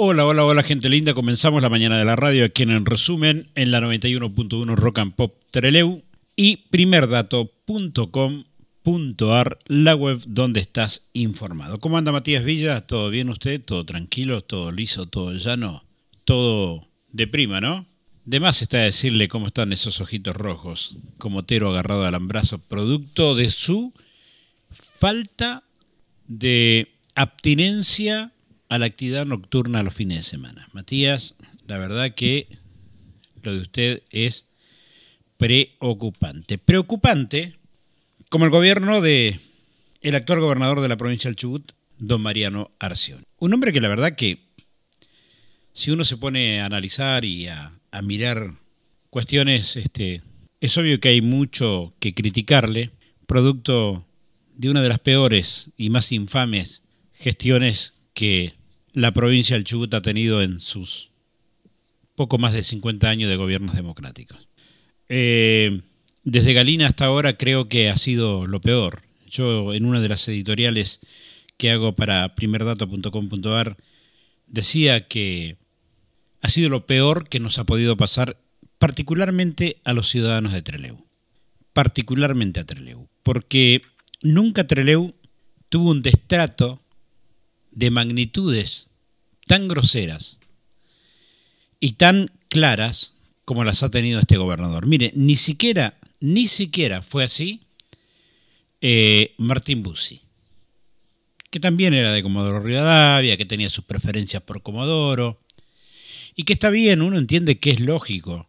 Hola, hola, hola gente linda. Comenzamos la mañana de la radio aquí en, resumen en la 91.1 Rock and Pop Treleu y primerdato.com.ar, la web donde estás informado. ¿Cómo anda Matías Villa? ¿Todo bien usted? ¿Todo tranquilo? ¿Todo liso? ¿Todo llano? Todo de prima, ¿no? De más está decirle cómo están esos ojitos rojos, como Tero agarrado al alambrazo, producto de su falta de abstinencia a la actividad nocturna los fines de semana. Matías, la verdad que lo de usted es preocupante. Preocupante como el gobierno de el actual gobernador de la provincia del Chubut, don Mariano Arción. Un hombre que la verdad que si uno se pone a analizar y a, a mirar cuestiones, este, es obvio que hay mucho que criticarle, producto de una de las peores y más infames gestiones que la provincia del Chubut ha tenido en sus poco más de 50 años de gobiernos democráticos. Eh, desde Galina hasta ahora creo que ha sido lo peor. Yo en una de las editoriales que hago para primerdato.com.ar decía que ha sido lo peor que nos ha podido pasar particularmente a los ciudadanos de Treleu. Particularmente a Treleu. Porque nunca Treleu tuvo un destrato de magnitudes tan groseras y tan claras como las ha tenido este gobernador. Mire, ni siquiera, ni siquiera fue así eh, Martín Bussi, que también era de Comodoro Rivadavia, que tenía sus preferencias por Comodoro, y que está bien, uno entiende que es lógico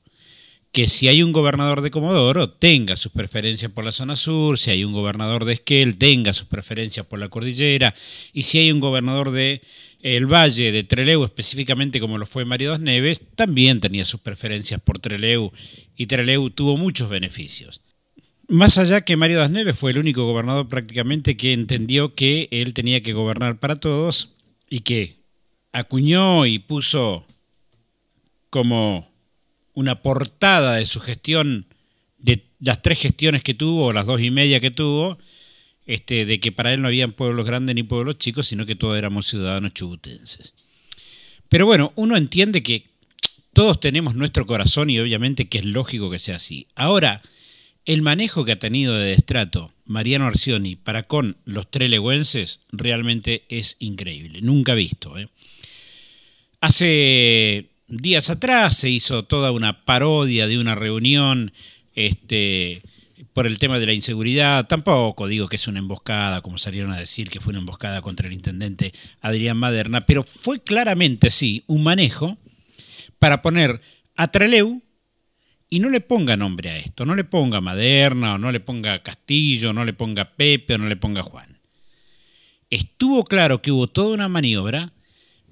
que si hay un gobernador de Comodoro tenga sus preferencias por la zona sur, si hay un gobernador de Esquel tenga sus preferencias por la cordillera, y si hay un gobernador de el Valle de Treleu, específicamente como lo fue Mario Das Neves, también tenía sus preferencias por Treleu y Treleu tuvo muchos beneficios. Más allá que Mario Das Neves fue el único gobernador prácticamente que entendió que él tenía que gobernar para todos y que acuñó y puso como una portada de su gestión, de las tres gestiones que tuvo, o las dos y media que tuvo, este, de que para él no habían pueblos grandes ni pueblos chicos, sino que todos éramos ciudadanos chubutenses. Pero bueno, uno entiende que todos tenemos nuestro corazón y obviamente que es lógico que sea así. Ahora, el manejo que ha tenido de destrato Mariano Arcioni para con los treleguenses realmente es increíble, nunca visto. ¿eh? Hace días atrás se hizo toda una parodia de una reunión este, por el tema de la inseguridad. Tampoco digo que es una emboscada, como salieron a decir que fue una emboscada contra el intendente Adrián Maderna, pero fue claramente, sí, un manejo para poner a Treleu y no le ponga nombre a esto, no le ponga Maderna, o no le ponga Castillo, no le ponga Pepe, o no le ponga Juan. Estuvo claro que hubo toda una maniobra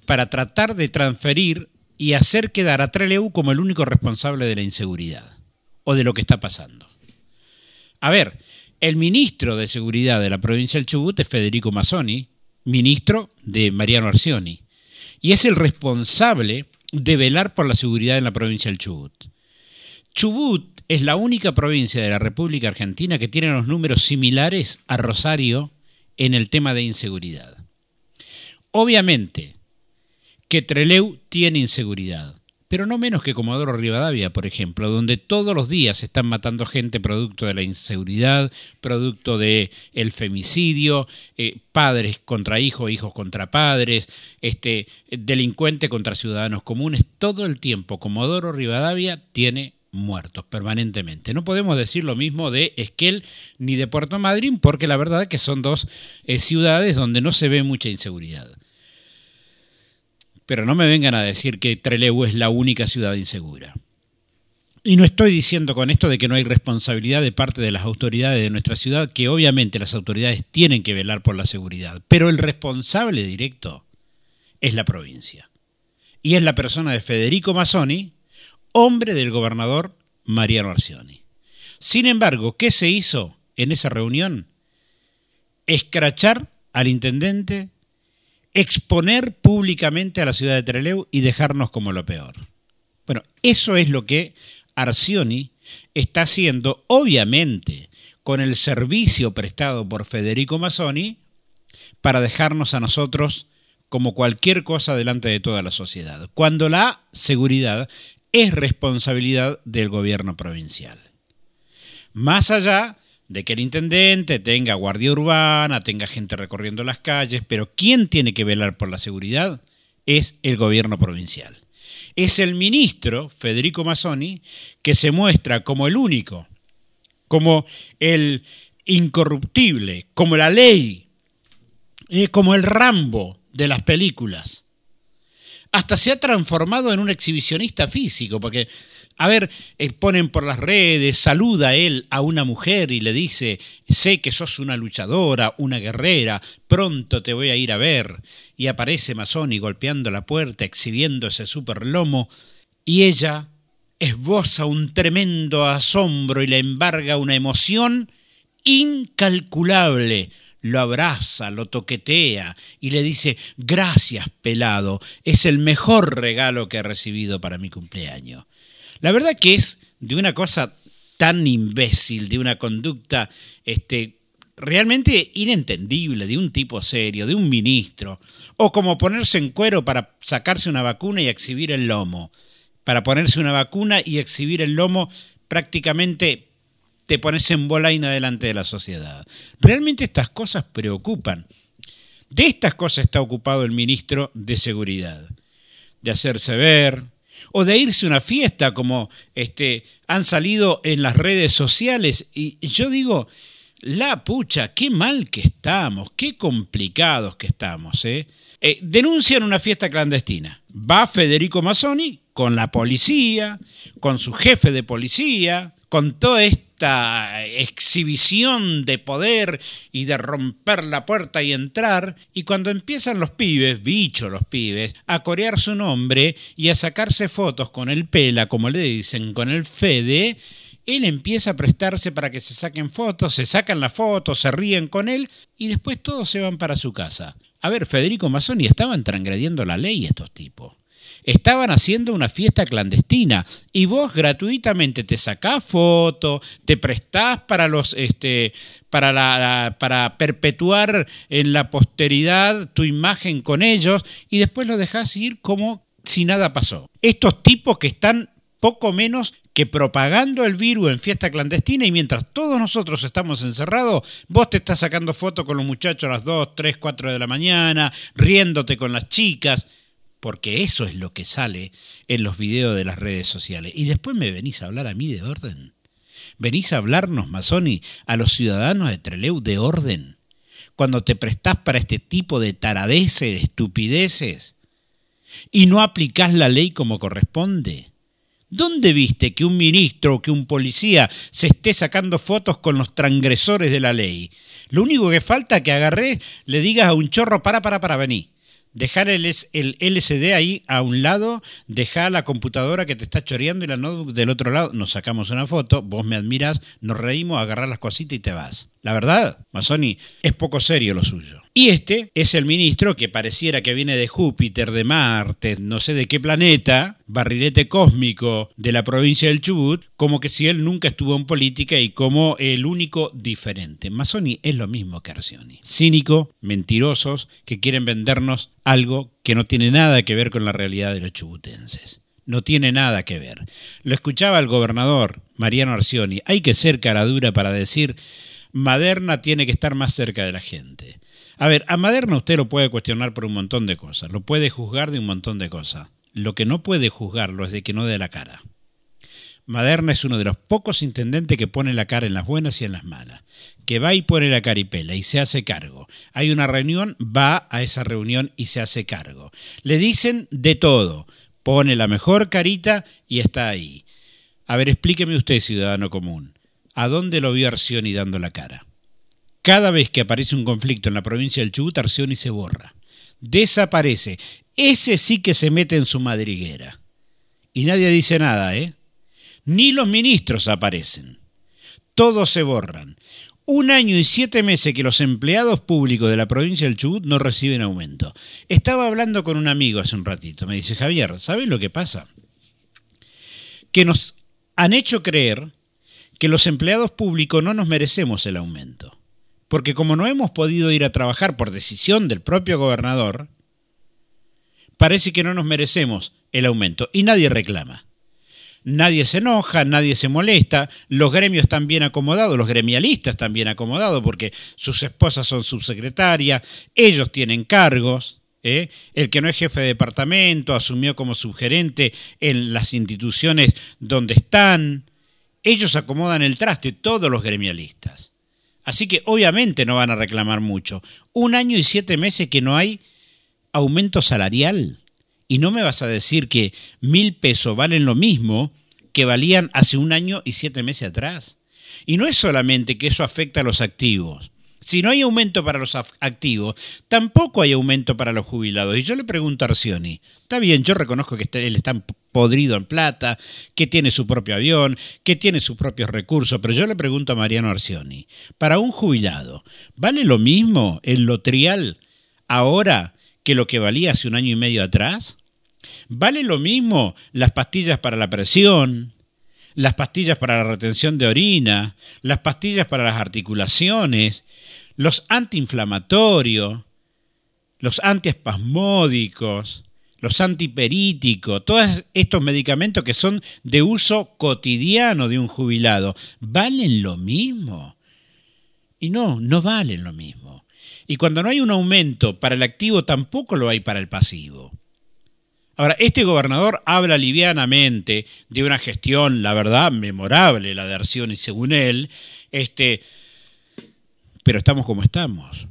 para tratar de transferir y hacer quedar a Treleu como el único responsable de la inseguridad o de lo que está pasando. A ver, el ministro de Seguridad de la provincia del Chubut es Federico Mazzoni, ministro de Mariano Arcioni, y es el responsable de velar por la seguridad en la provincia del Chubut. Chubut es la única provincia de la República Argentina que tiene los números similares a Rosario en el tema de inseguridad. Obviamente, que Treleu tiene inseguridad, pero no menos que Comodoro Rivadavia, por ejemplo, donde todos los días están matando gente producto de la inseguridad, producto del el femicidio, eh, padres contra hijos, hijos contra padres, este, delincuente contra ciudadanos comunes, todo el tiempo Comodoro Rivadavia tiene muertos permanentemente. No podemos decir lo mismo de Esquel ni de Puerto Madryn porque la verdad es que son dos eh, ciudades donde no se ve mucha inseguridad. Pero no me vengan a decir que Trelew es la única ciudad insegura. Y no estoy diciendo con esto de que no hay responsabilidad de parte de las autoridades de nuestra ciudad, que obviamente las autoridades tienen que velar por la seguridad, pero el responsable directo es la provincia. Y es la persona de Federico Mazzoni, hombre del gobernador Mariano Arcioni. Sin embargo, ¿qué se hizo en esa reunión? Escrachar al intendente exponer públicamente a la ciudad de Trelew y dejarnos como lo peor. Bueno, eso es lo que Arcioni está haciendo, obviamente, con el servicio prestado por Federico Mazzoni para dejarnos a nosotros como cualquier cosa delante de toda la sociedad, cuando la seguridad es responsabilidad del gobierno provincial. Más allá de que el intendente tenga guardia urbana, tenga gente recorriendo las calles, pero ¿quién tiene que velar por la seguridad? Es el gobierno provincial. Es el ministro, Federico Mazzoni, que se muestra como el único, como el incorruptible, como la ley, eh, como el Rambo de las películas. Hasta se ha transformado en un exhibicionista físico, porque a ver, eh, ponen por las redes, saluda él a una mujer y le dice, sé que sos una luchadora, una guerrera, pronto te voy a ir a ver. Y aparece Masoni golpeando la puerta, exhibiendo ese super lomo, y ella esboza un tremendo asombro y le embarga una emoción incalculable. Lo abraza, lo toquetea y le dice, gracias pelado, es el mejor regalo que he recibido para mi cumpleaños. La verdad que es de una cosa tan imbécil, de una conducta este, realmente inentendible, de un tipo serio, de un ministro, o como ponerse en cuero para sacarse una vacuna y exhibir el lomo. Para ponerse una vacuna y exhibir el lomo prácticamente te pones en bolaina delante de la sociedad. Realmente estas cosas preocupan. De estas cosas está ocupado el ministro de Seguridad. De hacerse ver, o de irse a una fiesta como este, han salido en las redes sociales. Y yo digo, la pucha, qué mal que estamos, qué complicados que estamos. ¿eh? Eh, denuncian una fiesta clandestina. Va Federico Mazzoni con la policía, con su jefe de policía, con todo esto esta exhibición de poder y de romper la puerta y entrar, y cuando empiezan los pibes, bichos los pibes, a corear su nombre y a sacarse fotos con el pela, como le dicen, con el Fede, él empieza a prestarse para que se saquen fotos, se sacan las fotos, se ríen con él y después todos se van para su casa. A ver, Federico Mazzoni estaban transgrediendo la ley estos tipos estaban haciendo una fiesta clandestina y vos gratuitamente te sacás foto, te prestás para los este para la, para perpetuar en la posteridad tu imagen con ellos y después lo dejás ir como si nada pasó. Estos tipos que están poco menos que propagando el virus en fiesta clandestina y mientras todos nosotros estamos encerrados, vos te estás sacando fotos con los muchachos a las 2, 3, 4 de la mañana, riéndote con las chicas porque eso es lo que sale en los videos de las redes sociales. Y después me venís a hablar a mí de orden. Venís a hablarnos, Masoni, a los ciudadanos de Treleu de orden. Cuando te prestás para este tipo de taradeces, de estupideces, y no aplicás la ley como corresponde. ¿Dónde viste que un ministro o que un policía se esté sacando fotos con los transgresores de la ley? Lo único que falta es que agarré, le digas a un chorro, para, para, para, venir dejar el, el LCD ahí a un lado, dejar la computadora que te está choreando y la notebook del otro lado, nos sacamos una foto, vos me admiras, nos reímos, agarrar las cositas y te vas. La verdad, Mazzoni, es poco serio lo suyo. Y este es el ministro que pareciera que viene de Júpiter, de Marte, no sé de qué planeta, barrilete cósmico de la provincia del Chubut, como que si él nunca estuvo en política y como el único diferente. Mazzoni es lo mismo que Arcioni. Cínico, mentirosos, que quieren vendernos algo que no tiene nada que ver con la realidad de los chubutenses no tiene nada que ver. Lo escuchaba el gobernador Mariano Arcioni. Hay que ser cara dura para decir Maderna tiene que estar más cerca de la gente. A ver, a Maderna usted lo puede cuestionar por un montón de cosas, lo puede juzgar de un montón de cosas. Lo que no puede juzgarlo es de que no dé la cara. Maderna es uno de los pocos intendentes que pone la cara en las buenas y en las malas, que va y pone la caripela y se hace cargo. Hay una reunión, va a esa reunión y se hace cargo. Le dicen de todo, pone la mejor carita y está ahí. A ver, explíqueme usted, ciudadano común. ¿A dónde lo vio Arcioni dando la cara? Cada vez que aparece un conflicto en la provincia del Chubut, Arcioni se borra. Desaparece. Ese sí que se mete en su madriguera. Y nadie dice nada, ¿eh? Ni los ministros aparecen. Todos se borran. Un año y siete meses que los empleados públicos de la provincia del Chubut no reciben aumento. Estaba hablando con un amigo hace un ratito. Me dice, Javier, ¿sabes lo que pasa? Que nos han hecho creer que los empleados públicos no nos merecemos el aumento. Porque como no hemos podido ir a trabajar por decisión del propio gobernador, parece que no nos merecemos el aumento y nadie reclama. Nadie se enoja, nadie se molesta, los gremios están bien acomodados, los gremialistas están bien acomodados porque sus esposas son subsecretarias, ellos tienen cargos. ¿eh? El que no es jefe de departamento asumió como subgerente en las instituciones donde están. Ellos acomodan el traste, todos los gremialistas. Así que obviamente no van a reclamar mucho. Un año y siete meses que no hay aumento salarial. Y no me vas a decir que mil pesos valen lo mismo que valían hace un año y siete meses atrás. Y no es solamente que eso afecta a los activos. Si no hay aumento para los activos, tampoco hay aumento para los jubilados. Y yo le pregunto a Arcioni, está bien, yo reconozco que él está podrido en plata, que tiene su propio avión, que tiene sus propios recursos, pero yo le pregunto a Mariano Arcioni, para un jubilado, ¿vale lo mismo el lotrial ahora que lo que valía hace un año y medio atrás? ¿Vale lo mismo las pastillas para la presión, las pastillas para la retención de orina, las pastillas para las articulaciones, los antiinflamatorios, los antiespasmódicos, los antiperíticos, todos estos medicamentos que son de uso cotidiano de un jubilado, ¿valen lo mismo? Y no, no valen lo mismo. Y cuando no hay un aumento para el activo, tampoco lo hay para el pasivo. Ahora, este gobernador habla livianamente de una gestión, la verdad, memorable, la de y según él, este, pero estamos como estamos.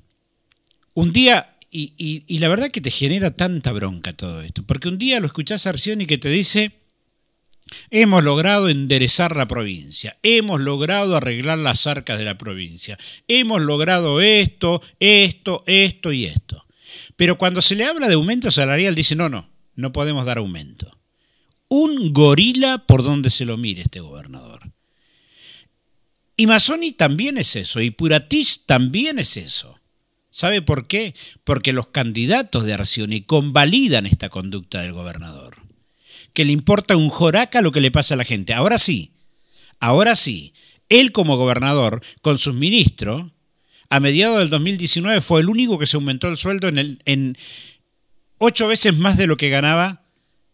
Un día, y, la verdad que te genera tanta bronca todo esto, porque un día lo escuchás a y que te dice, hemos logrado enderezar la provincia, hemos logrado arreglar las arcas de la provincia, hemos logrado esto, esto, esto y esto. Pero cuando se le habla de aumento salarial, dice, no, no, no podemos dar aumento. Un gorila por donde se lo mire este gobernador. Y Masoni también es eso, y Puratich también es eso. ¿Sabe por qué? Porque los candidatos de Arcioni convalidan esta conducta del gobernador. Que le importa un joraca lo que le pasa a la gente. Ahora sí, ahora sí, él como gobernador, con sus ministros, a mediados del 2019 fue el único que se aumentó el sueldo en, ocho veces más de lo que ganaba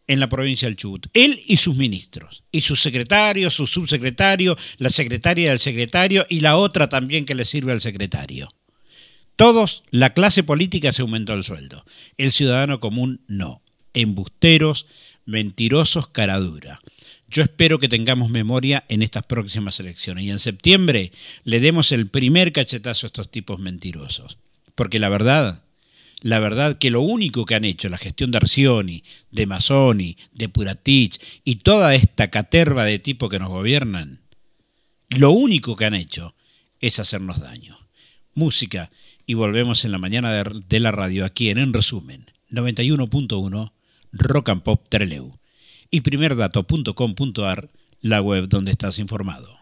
en la provincia del Chubut. Él y sus ministros, y sus secretarios, su subsecretario, la secretaria del secretario y la otra también que le sirve al secretario. Todos, la clase política se aumentó el sueldo. El ciudadano común no. Embusteros, mentirosos, caradura. Yo espero que tengamos memoria en estas próximas elecciones y en septiembre le demos el primer cachetazo a estos tipos mentirosos. Porque la verdad, la verdad que lo único que han hecho la gestión de Arcioni, de Masoni, de Puratich y toda esta caterva de tipo que nos gobiernan, lo único que han hecho es hacernos daño. Música y volvemos en la mañana de, la radio aquí en En Resumen 91.1 Rock and Pop Treleu y primerdato.com.ar, la web donde estás informado.